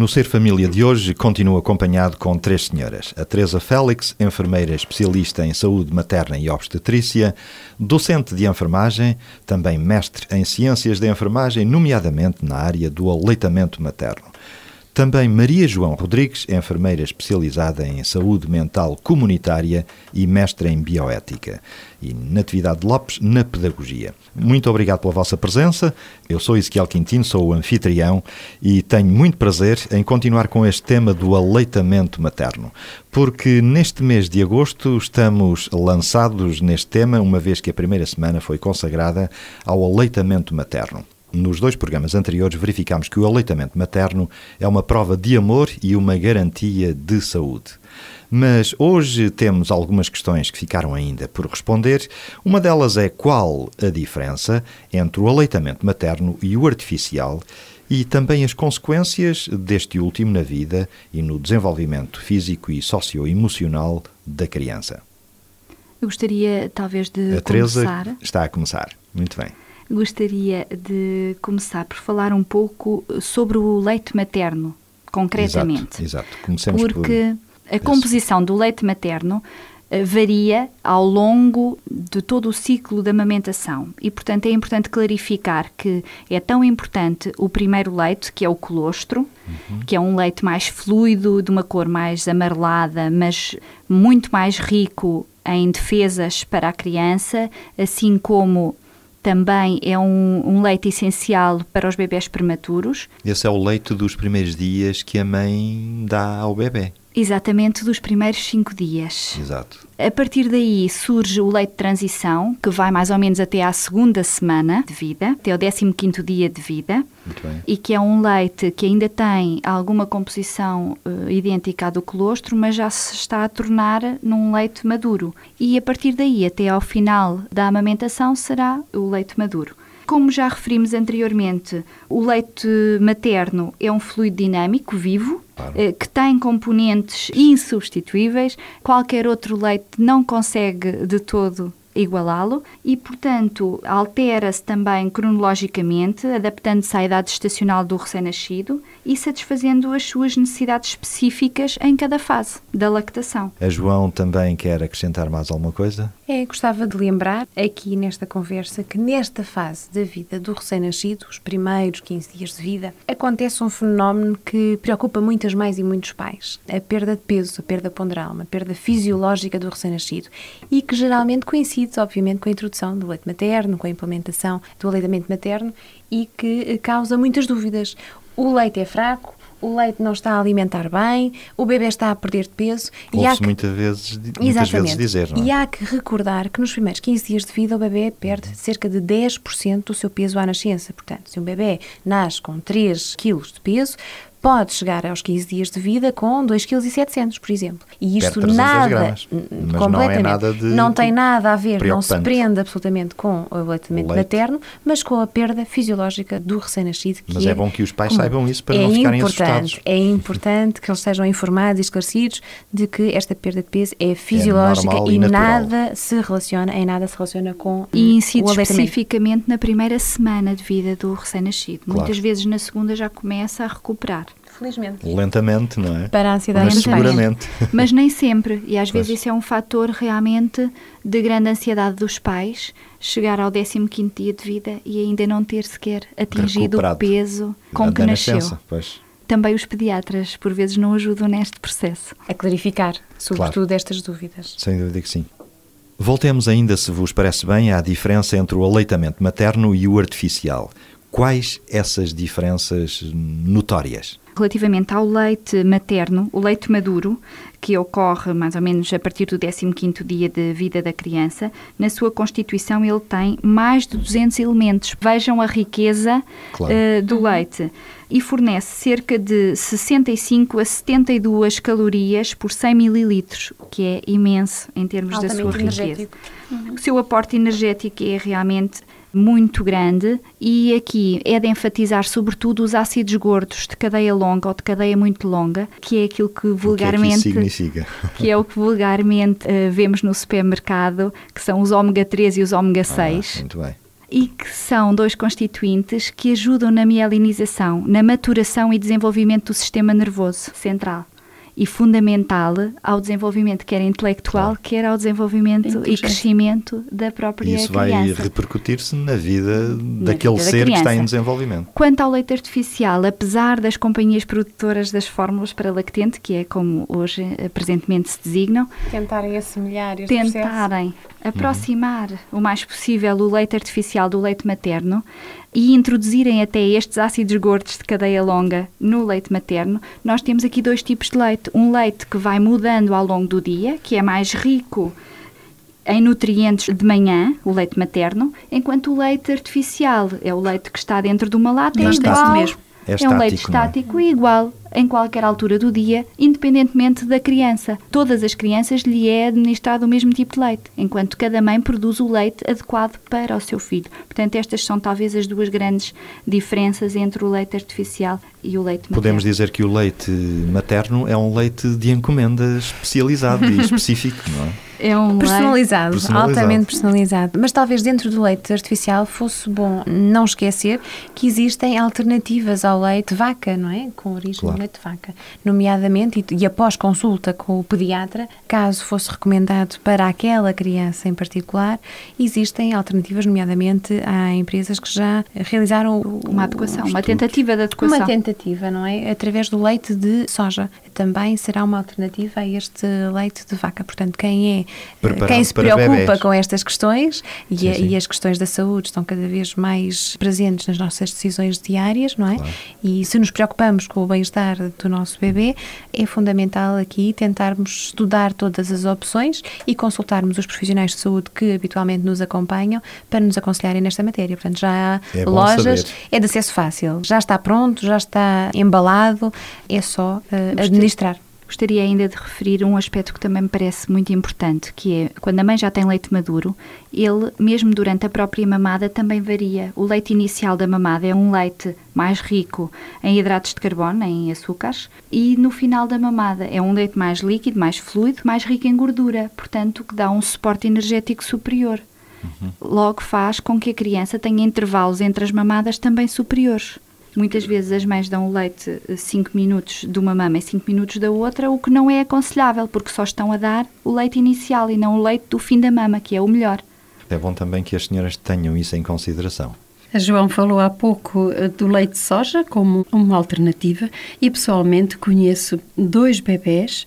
No Ser Família de hoje, continuo acompanhado com três senhoras. A Teresa Félix, enfermeira especialista em saúde materna e obstetrícia, docente de enfermagem, também mestre em ciências da enfermagem, nomeadamente na área do aleitamento materno. Também Maria João Rodrigues, enfermeira especializada em saúde mental comunitária e mestre em bioética. E Natividade Lopes, na pedagogia. Muito obrigado pela vossa presença. Eu sou Ezequiel Quintino, sou o anfitrião e tenho muito prazer em continuar com este tema do aleitamento materno. Porque neste mês de agosto estamos lançados neste tema, uma vez que a primeira semana foi consagrada ao aleitamento materno. Nos dois programas anteriores verificámos que o aleitamento materno é uma prova de amor e uma garantia de saúde. Mas hoje temos algumas questões que ficaram ainda por responder. Uma delas é qual a diferença entre o aleitamento materno e o artificial e também as consequências deste último na vida e no desenvolvimento físico e socioemocional da criança. Eu gostaria talvez de a Teresa começar. está a começar. Muito bem. Gostaria de começar por falar um pouco sobre o leite materno, concretamente. Exato, exato. Comecemos Porque a composição do leite materno eh, varia ao longo de todo o ciclo da amamentação e, portanto, é importante clarificar que é tão importante o primeiro leite, que é o colostro, uhum. que é um leite mais fluido, de uma cor mais amarelada, mas muito mais rico em defesas para a criança, assim como também é um, um, leite essencial para os bebés prematuros. Esse é o leite dos primeiros dias que a mãe dá ao bebê. Exatamente, dos primeiros cinco dias. Exato. A partir daí surge o leite de transição, que vai mais ou menos até à segunda semana de vida, até ao 15 dia de vida. Muito bem. E que é um leite que ainda tem alguma composição uh, idêntica à do colostro, mas já se está a tornar num leite maduro. E a partir daí, até ao final da amamentação, será o leite maduro. Como já referimos anteriormente, o leite materno é um fluido dinâmico, vivo, claro. que tem componentes insubstituíveis. Qualquer outro leite não consegue de todo igualá-lo e, portanto, altera-se também cronologicamente, adaptando-se à idade estacional do recém-nascido e satisfazendo as suas necessidades específicas em cada fase da lactação. A João também quer acrescentar mais alguma coisa? É, gostava de lembrar aqui nesta conversa que nesta fase da vida do recém-nascido, os primeiros 15 dias de vida, acontece um fenómeno que preocupa muitas mães e muitos pais. A perda de peso, a perda ponderal, uma perda fisiológica do recém-nascido e que geralmente coincide obviamente, com a introdução do leite materno, com a implementação do aleitamento materno e que causa muitas dúvidas. O leite é fraco, o leite não está a alimentar bem, o bebê está a perder de peso. e há que... muitas, vezes, muitas vezes dizer, não é? E há que recordar que nos primeiros 15 dias de vida o bebê perde cerca de 10% do seu peso à nascença. Portanto, se um bebê nasce com 3 kg de peso, pode chegar aos 15 dias de vida com 2,7 kg, por exemplo. E isto nada, gramas, completamente, não, é nada de não tem nada a ver, não se prende absolutamente com o aleitamento leite. materno, mas com a perda fisiológica do recém-nascido. Mas é, é, bom que os pais saibam isso para é não ficarem importante, assustados. É importante que eles sejam informados e esclarecidos de que esta perda de peso é fisiológica é e, e nada se relaciona, em nada se relaciona com e incide o especificamente na primeira semana de vida do recém-nascido. Claro. Muitas vezes na segunda já começa a recuperar. Felizmente. Lentamente, não é? Para a ansiedade Mas seguramente. Mas nem sempre. E às Pois. vezes isso é um fator realmente de grande ansiedade dos pais, chegar ao 15 dia de vida e ainda não ter sequer atingido o Recuperado. peso com que nasceu. nascença, Pois. Também os pediatras, por vezes, não ajudam neste processo. A clarificar, sobretudo, estas dúvidas. Sem dúvida que sim. Voltemos ainda, se vos parece bem, à diferença entre o aleitamento materno e o artificial. Quais essas diferenças notórias? Relativamente ao leite materno, o leite maduro, que ocorre mais ou menos a partir do 15º dia de vida da criança, na sua constituição ele tem mais de 200 elementos. Vejam a riqueza claro. uh, do leite. E fornece cerca de 65 a 72 calorias por 100 mililitros, o que é imenso em termos Altamente da sua riqueza. Uhum. O seu aporte energético é realmente muito grande e aqui é de enfatizar sobretudo os ácidos gordos de cadeia longa ou de cadeia muito longa, que é aquilo que vulgarmente que, é que, que, é o que vulgarmente uh, vemos no supermercado, que são os ômega 3 e os ômega 6. Ah, muito bem. E que são dois constituintes que ajudam na mielinização, na maturação e desenvolvimento do sistema nervoso central e fundamental ao desenvolvimento quer intelectual, claro. quer ao desenvolvimento e crescimento da própria Isso criança. Isso vai repercutir-se na vida na daquele vida ser que está em desenvolvimento. Quanto ao leite artificial, apesar das companhias produtoras das fórmulas para lactente, que é como hoje eh, presentemente se designam, tentarem assemelhar este tentarem processo. aproximar uhum. o mais possível o leite artificial do leite materno, e introduzirem até estes ácidos gordos de cadeia longa no leite materno, nós temos aqui dois tipos de leite. Um leite que vai mudando ao longo do dia, que é mais rico em nutrientes de manhã, o leite materno, enquanto o leite artificial é o leite que está dentro de uma lata, é igual, mesmo. É, estático, é um leite estático e igual em qualquer altura do dia, independentemente da criança. Todas as crianças lhe é administrado o mesmo tipo de leite, enquanto cada mãe produz o leite adequado para o seu filho. Portanto, estas são talvez as duas grandes diferenças entre o leite artificial e o leite materno. Podemos dizer que o leite materno é um leite de encomenda especializado e específico, não é? É um personalizado, personalizado, altamente personalizado. Mas talvez dentro do leite artificial fosse bom não esquecer que existem alternativas ao leite vaca, não é? Com origem claro. leite vaca. Nomeadamente, e, e após consulta com o pediatra, caso fosse recomendado para aquela criança em particular, existem alternativas, nomeadamente há empresas que já realizaram uma adequação, uma tentativa de adequação. Uma tentativa, não é? Através do leite de soja. Também será uma alternativa a este leite de vaca. Portanto, quem é Preparado quem se preocupa com estas questões e, sim, sim. e, as questões da saúde estão cada vez mais presentes nas nossas decisões diárias, não é? Claro. E se nos preocupamos com o bem-estar do nosso bebê, é fundamental aqui tentarmos estudar todas as opções e consultarmos os profissionais de saúde que habitualmente nos acompanham para nos aconselharem nesta matéria. Portanto, já há é lojas, é de acesso fácil, já está pronto, já está embalado, é só uh, administrar. Gostaria ainda de referir um aspecto que também me parece muito importante, que é quando a mãe já tem leite maduro, ele, mesmo durante a própria mamada, também varia. O leite inicial da mamada é um leite mais rico em hidratos de carbono, em açúcares, e no final da mamada é um leite mais líquido, mais fluido, mais rico em gordura, portanto, que dá um suporte energético superior. Uhum. Logo faz com que a criança tenha intervalos entre as mamadas também superiores. Muitas vezes as mães dão o leite 5 minutos de uma mama e 5 minutos da outra, o que não é aconselhável, porque só estão a dar o leite inicial e não o leite do fim da mama, que é o melhor. É bom também que as senhoras tenham isso em consideração. A João falou há pouco eh, do leite de soja como uma alternativa e pessoalmente conheço dois bebés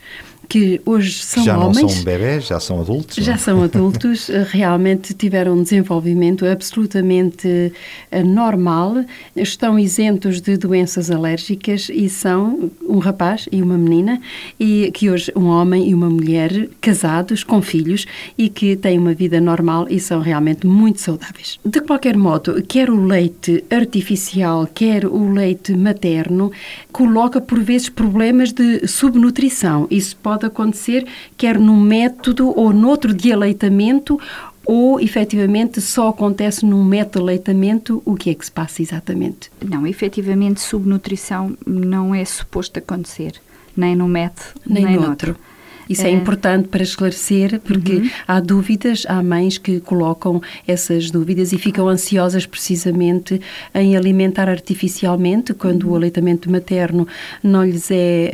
que hoje são já homens. Já não são bebés, já são adultos. Já não? são adultos, realmente tiveram um desenvolvimento absolutamente eh, normal, estão isentos de doenças alérgicas e são um rapaz e uma menina, e que hoje um homem e uma mulher casados, com filhos e que têm uma vida normal e são realmente muito saudáveis. De qualquer modo, quer o leite artificial, quer o leite materno, coloca por vezes problemas de subnutrição. Isso pode pode acontecer, quer num método ou noutro de aleitamento, ou efetivamente só acontece num método de aleitamento, o que é que se passa exatamente? Não, efetivamente subnutrição não é suposto acontecer, nem num método, nem, nem noutro. noutro. Isso é, é importante para esclarecer, porque uhum. há dúvidas, há mães que colocam essas dúvidas e ficam ansiosas precisamente em alimentar artificialmente, quando uhum. o aleitamento materno não lhes é,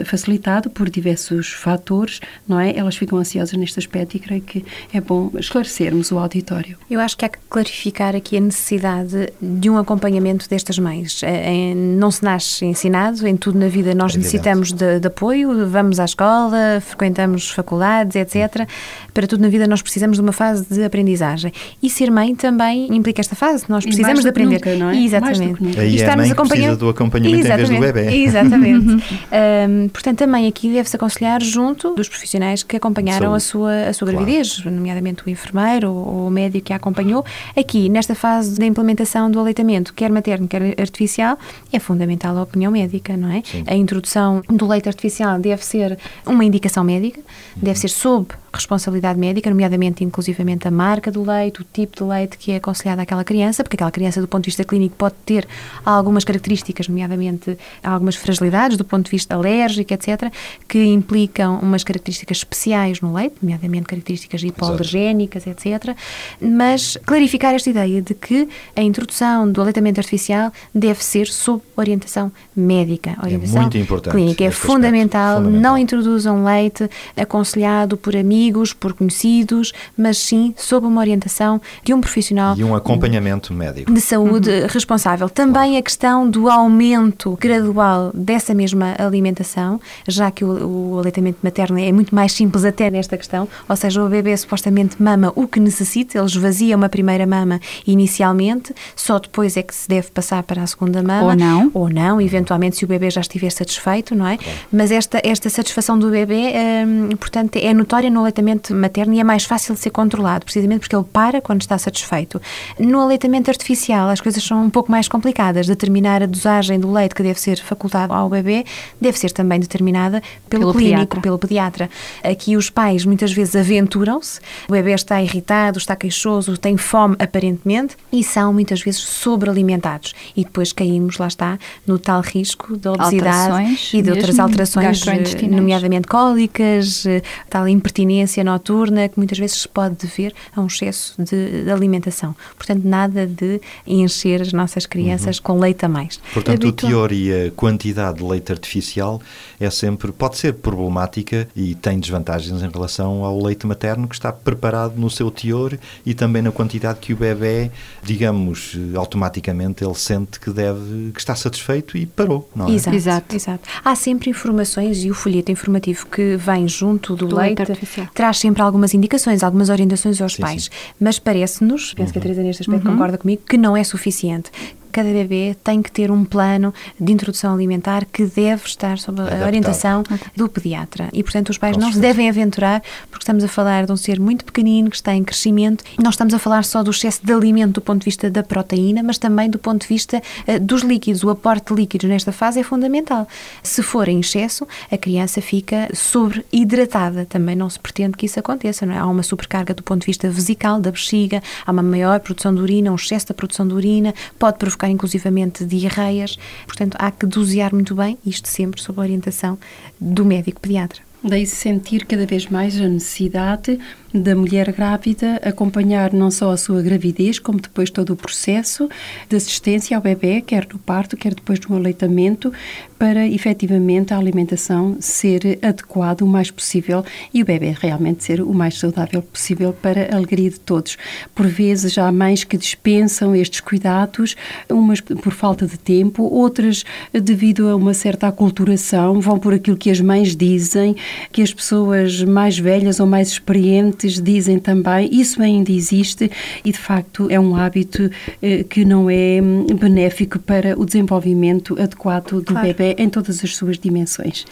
é facilitado por diversos fatores, não é? Elas ficam ansiosas neste aspecto e creio que é bom esclarecermos o auditório. Eu acho que há que clarificar aqui a necessidade de um acompanhamento destas mães. É, é, não se nasce ensinado, em tudo na vida nós é necessitamos de, de apoio, vamos à escola, frequentamos faculdades, etc. Para tudo na vida nós precisamos de uma fase de aprendizagem. E ser mãe também implica esta fase. Nós precisamos de aprender. nunca, não é? Exatamente. Mais do. Aí E é a estarmos mãe que precisa acompanhando- do acompanhamento em vez do Exatamente. bebê. Exatamente. Hum, portanto, também aqui deve-se aconselhar junto dos profissionais que acompanharam a sua, a sua Claro. gravidez, nomeadamente o enfermeiro ou, ou o médico que a acompanhou. Aqui, nesta fase da implementação do aleitamento, quer materno, quer artificial, é fundamental a opinião médica, não é? Sim. A introdução do leite artificial deve ser uma indicação médica, deve ser sob responsabilidade médica, nomeadamente, inclusivamente, a marca do leite, o tipo de leite que é aconselhado àquela criança, porque aquela criança, do ponto de vista clínico, pode ter algumas características, nomeadamente algumas fragilidades do ponto de vista alérgico, etc., que implicam umas características especiais no leite, nomeadamente características hipoalergénicas, etc. Mas clarificar esta ideia de que a introdução do aleitamento artificial deve ser sob orientação médica. Orientação muito importante clínica. É fundamental, fundamental. não introduzam leite aconselhado por amigos, por conhecidos, mas sim sob uma orientação de um profissional E um acompanhamento médico. de saúde responsável. Também a questão do aumento gradual dessa mesma alimentação, já que o, o aleitamento materno é muito mais simples até nesta questão, ou seja, o bebê supostamente mama o que necessita, ele esvazia uma primeira mama inicialmente, só depois é que se deve passar para a segunda mama. Ou não. Ou não, eventualmente se o bebê já estiver satisfeito, não é? Mas esta, esta satisfação do bebê, hum, portanto, é notória no aleitamento materno e é mais fácil de ser controlado, precisamente porque ele para quando está satisfeito. No aleitamento artificial, as coisas são um pouco mais complicadas. Determinar a dosagem do leite que deve ser facultado ao bebê deve ser também determinada pelo, Pelo clínico, pediatra. pelo pediatra. Aqui os pais muitas vezes aventuram-se, o bebê está irritado, está queixoso, tem fome aparentemente e são muitas vezes sobrealimentados. E depois caímos, lá está, no tal risco da obesidade Alterações e de outras alterações, eh, nomeadamente cólicas, eh, tal impertinência noturna que muitas vezes se pode dever a um excesso de, de alimentação. Portanto, nada de encher as nossas crianças com leite a mais. Portanto, o Habitual. teor e a quantidade de leite artificial é sempre, pode ser problemática e tem desvantagens em relação ao leite materno que está preparado no seu teor e também na quantidade que o bebê, digamos, automaticamente ele sente que deve, que está satisfeito e parou, não é? Exato, Exato. exato. Há sempre informações e o folheto informativo que vem junto do, Do leite leite, artificial. Traz sempre algumas indicações, algumas orientações aos Sim, pais. sim. Mas parece-nos, penso que a Teresa neste aspecto Uhum. concorda comigo, que não é suficiente. Cada bebê tem que ter um plano de introdução alimentar que deve estar sob a Adaptado. orientação do pediatra. E, portanto, os pais Com não se certeza. devem aventurar, porque estamos a falar de um ser muito pequenino que está em crescimento. E não estamos a falar só do excesso de alimento do ponto de vista da proteína, mas também do ponto de vista eh, dos líquidos. O aporte de líquidos nesta fase é fundamental. Se for em excesso, a criança fica sobreidratada. Também não se pretende que isso aconteça, não é? Há uma sobrecarga do ponto de vista vesical, da bexiga, há uma maior produção de urina, um excesso da produção de urina, pode provocar inclusivamente diarreias. Portanto, há que dosear muito bem, isto sempre sob a orientação do médico pediatra. Daí sentir cada vez mais a necessidade da mulher grávida acompanhar não só a sua gravidez, como depois todo o processo de assistência ao bebê, quer no parto, quer depois no aleitamento, para efetivamente a alimentação ser adequada o mais possível e o bebê realmente ser o mais saudável possível para a alegria de todos. Por vezes há mães que dispensam estes cuidados, umas por falta de tempo, outras devido a uma certa aculturação, vão por aquilo que as mães dizem, que as pessoas mais velhas ou mais experientes dizem também. Isso ainda existe e, de facto, é um hábito eh, que não é hum, benéfico para o desenvolvimento adequado do Claro. bebê em todas as suas dimensões.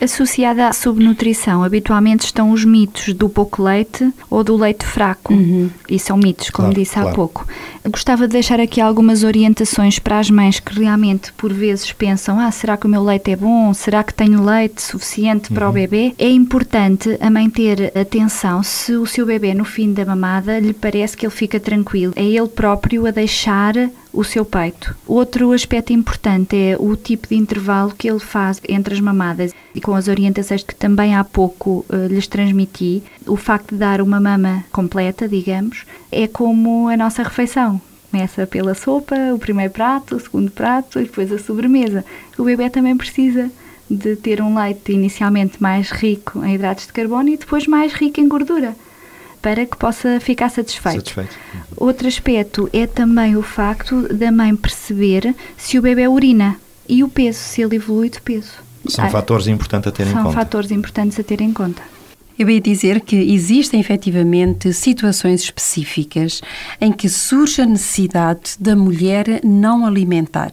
Associada à subnutrição, habitualmente estão os mitos do pouco leite ou do leite fraco. E são mitos, como Claro, disse há claro. pouco. Gostava de deixar aqui algumas orientações para as mães que realmente, por vezes, pensam: ah, será que o meu leite é bom? Será que tenho leite suficiente para o bebê? É importante a mãe ter atenção se o seu bebê, no fim da mamada, lhe parece que ele fica tranquilo. É ele próprio a deixar o seu peito. Outro aspecto importante é o tipo de intervalo que ele faz entre as mamadas e com as orientações que também há pouco eh, lhes transmiti. O facto de dar uma mama completa, digamos, é como a nossa refeição. Começa pela sopa, o primeiro prato, o segundo prato e depois a sobremesa. O bebê também precisa de ter um leite inicialmente mais rico em hidratos de carbono e depois mais rico em gordura para que possa ficar satisfeito. Satisfeito? Outro aspecto é também o facto da mãe perceber se o bebê urina e o peso, se ele evolui de peso. São Ah, fatores importantes a ter em São conta. fatores importantes a ter em conta. Eu ia dizer que existem efetivamente situações específicas em que surge a necessidade da mulher não alimentar.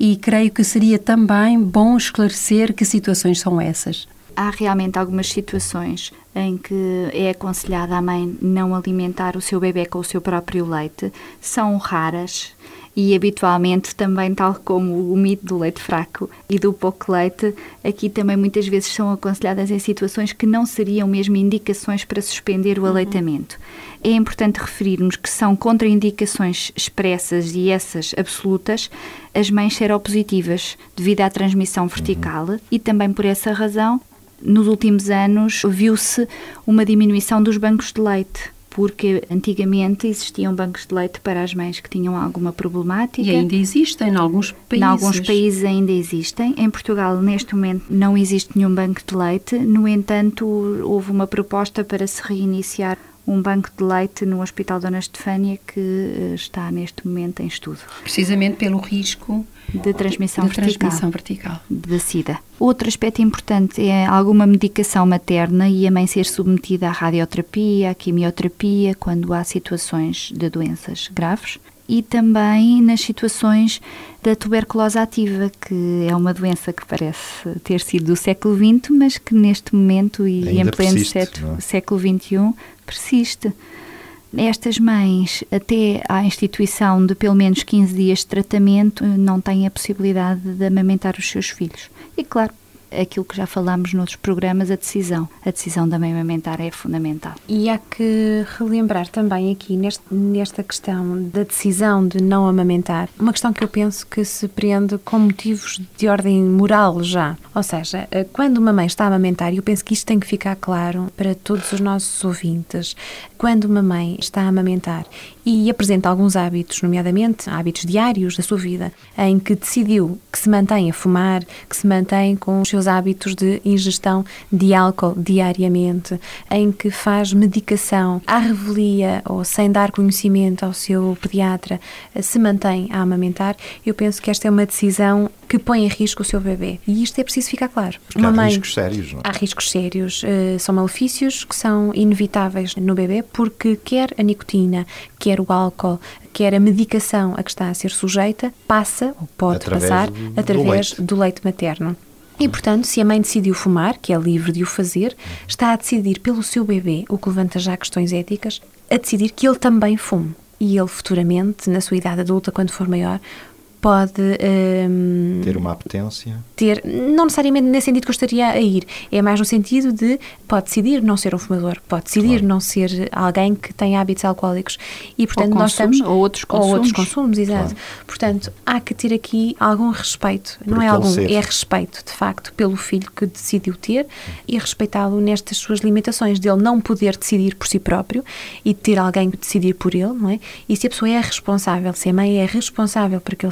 E creio que seria também bom esclarecer que situações são essas. Há realmente algumas situações em que é aconselhada a mãe não alimentar o seu bebê com o seu próprio leite. São raras e habitualmente também, tal como o mito do leite fraco e do pouco leite, aqui também muitas vezes são aconselhadas em situações que não seriam mesmo indicações para suspender o aleitamento. É importante referirmos que são contraindicações expressas e essas absolutas as mães seropositivas devido à transmissão vertical e também por essa razão nos últimos anos viu-se uma diminuição dos bancos de leite, porque antigamente existiam bancos de leite para as mães que tinham alguma problemática. E ainda existem em alguns países. Em alguns países ainda existem. Em Portugal, neste momento, não existe nenhum banco de leite. No entanto, houve uma proposta para se reiniciar um banco de leite no Hospital Dona Estefânia que eh, está neste momento em estudo Precisamente pelo risco de transmissão de vertical transmissão vertical. da SIDA. Outro aspecto importante é alguma medicação materna e a mãe ser submetida à radioterapia, à quimioterapia, quando há situações de doenças graves. E também nas situações da tuberculose ativa, que é uma doença que parece ter sido do século XX, mas que neste momento e Ainda em pleno persiste, não é? século XXI persiste. Estas mães, até à instituição de pelo menos 15 dias de tratamento, não têm a possibilidade de amamentar os seus filhos. E claro, aquilo que já falámos noutros programas, a decisão. A decisão da mãe amamentar é fundamental. E há que relembrar também aqui neste- nesta questão da decisão de não amamentar, uma questão que eu penso que se prende com motivos de ordem moral já. Ou seja, eh, quando uma mãe está a amamentar, e eu penso que isto tem que ficar claro para todos os nossos ouvintes, quando uma mãe está a amamentar e apresenta alguns hábitos, nomeadamente hábitos diários da sua vida, em que decidiu que se mantém a fumar, que se mantém com os seus hábitos de ingestão de álcool diariamente, em que faz medicação à revelia ou sem dar conhecimento ao seu pediatra, se mantém a amamentar, eu penso que esta é uma decisão que põe em risco o seu bebê. E isto é preciso ficar claro. Porque há riscos sérios, não é? Há riscos sérios, eh, são malefícios que são inevitáveis no bebê, porque quer a nicotina, quer o álcool, quer a medicação a que está a ser sujeita, passa, ou pode Através passar, do- do através leite. do leite materno. E, portanto, se a mãe decidiu fumar, que é livre de o fazer, está a decidir pelo seu bebê, o que levanta já questões éticas, a decidir que ele também fume. E ele, futuramente, na sua idade adulta, quando for maior, pode hum, Ter uma apetência. ter, não necessariamente nesse sentido que eu estaria a ir, é mais no sentido de pode decidir não ser um fumador, pode decidir Claro. não ser alguém que tem hábitos alcoólicos e portanto Ou nós estamos ou outros ou outros consumos. consumos, exato. Claro. Portanto, há que ter aqui algum respeito, não é algum, ser. é respeito de facto pelo filho que decidiu ter e respeitá-lo nestas suas limitações dele não poder decidir por si próprio e ter alguém que decidir por ele, não é? E se a pessoa é responsável, se a mãe é responsável por aquele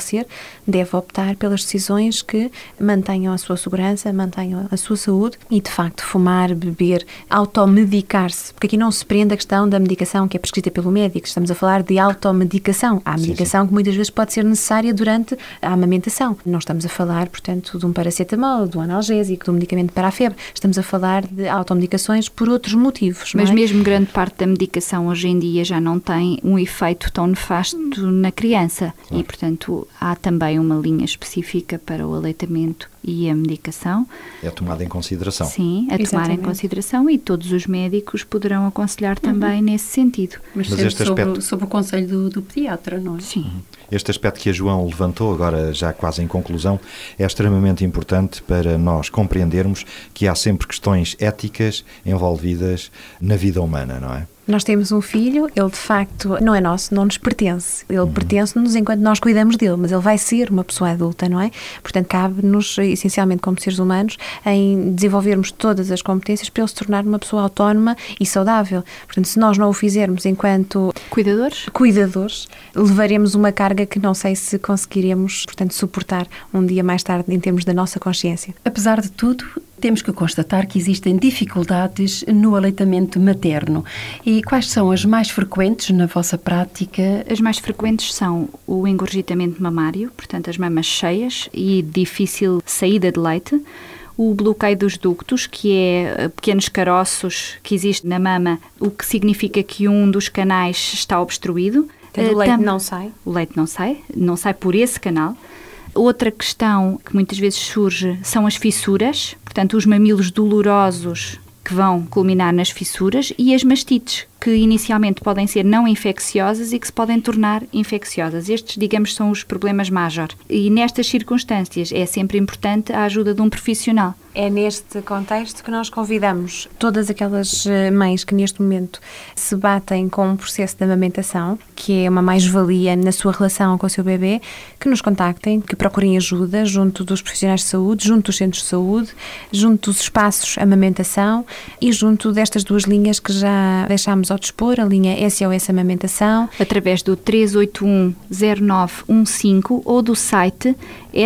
deve optar pelas decisões que mantenham a sua segurança, mantenham a sua saúde e, de facto, fumar, beber, automedicar-se. Porque aqui não se prende a questão da medicação que é prescrita pelo médico. Estamos a falar de automedicação. Há Sim, medicação que muitas vezes pode ser necessária durante a amamentação. Não estamos a falar, portanto, de um paracetamol, de um analgésico, de um medicamento para a febre. Estamos a falar de automedicações por outros motivos. não Mas é? mesmo grande parte da medicação hoje em dia já não tem um efeito tão nefasto na criança. E, portanto, há também uma linha específica para o aleitamento e a medicação. É tomada em consideração. Sim, a tomar em Exatamente. consideração e todos os médicos poderão aconselhar também nesse sentido. Mas, Mas sempre este sob, aspecto- sob o conselho do, do pediatra, não é? Sim. Este aspecto que a João levantou, agora já quase em conclusão, é extremamente importante para nós compreendermos que há sempre questões éticas envolvidas na vida humana, não é? Nós temos um filho, ele de facto não é nosso, não nos pertence. Ele Uhum. pertence-nos enquanto nós cuidamos dele, mas ele vai ser uma pessoa adulta, não é? Portanto, cabe-nos, essencialmente como seres humanos, em desenvolvermos todas as competências para ele se tornar uma pessoa autónoma e saudável. Portanto, se nós não o fizermos enquanto Cuidadores? cuidadores, levaremos uma carga que não sei se conseguiremos, portanto, suportar um dia mais tarde em termos da nossa consciência. Apesar de tudo, temos que constatar que existem dificuldades no aleitamento materno. E quais são as mais frequentes na vossa prática? As mais frequentes são o engorgitamento mamário, portanto, as mamas cheias e difícil saída de leite, o bloqueio dos ductos, que é eh, pequenos caroços que existem na mama, o que significa que um dos canais está obstruído. Portanto, o leite não sai? O leite não sai, não sai por esse canal. Outra questão que muitas vezes surge são as fissuras, portanto, os mamilos dolorosos que vão culminar nas fissuras e as mastites, que inicialmente podem ser não infecciosas e que se podem tornar infecciosas. Estes, digamos, são os problemas major. E nestas circunstâncias é sempre importante a ajuda de um profissional. É neste contexto que nós convidamos todas aquelas eh, mães que neste momento se batem com o processo de amamentação, que é uma mais-valia na sua relação com o seu bebê, que nos contactem, que procurem ajuda junto dos profissionais de saúde, junto dos centros de saúde, junto dos espaços amamentação e junto destas duas linhas que já deixámos ao dispor, a linha SOS Amamentação. Através do 3810915 ou do site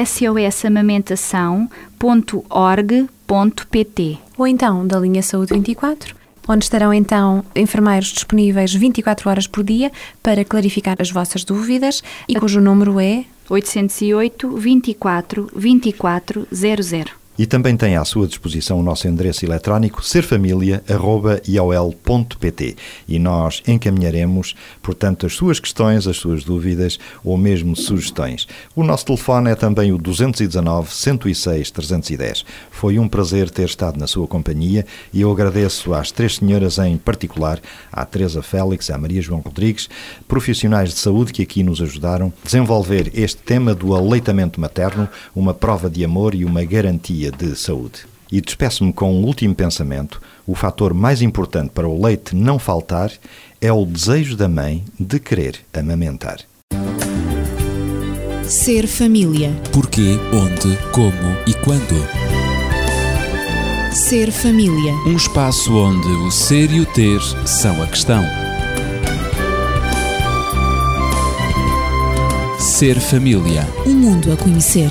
sosamamentação.org.pt. Ou então da linha Saúde 24, onde estarão então enfermeiros disponíveis 24 horas por dia para clarificar as vossas dúvidas e cujo número é 808 24 24 00. E também tem à sua disposição o nosso endereço eletrónico serfamilia.iol.pt e nós encaminharemos, portanto, as suas questões, as suas dúvidas ou mesmo sugestões. O nosso telefone é também o 219 106 310. Foi um prazer ter estado na sua companhia e eu agradeço às três senhoras em particular, à Teresa Félix, à Maria João Rodrigues, profissionais de saúde que aqui nos ajudaram a desenvolver este tema do aleitamento materno, uma prova de amor e uma garantia de saúde. E despeço-me com um último pensamento: o fator mais importante para o leite não faltar é o desejo da mãe de querer amamentar. Ser família. Porquê, onde, como e quando. Ser família. Um espaço onde o ser e o ter são a questão. Ser família. Um mundo a conhecer.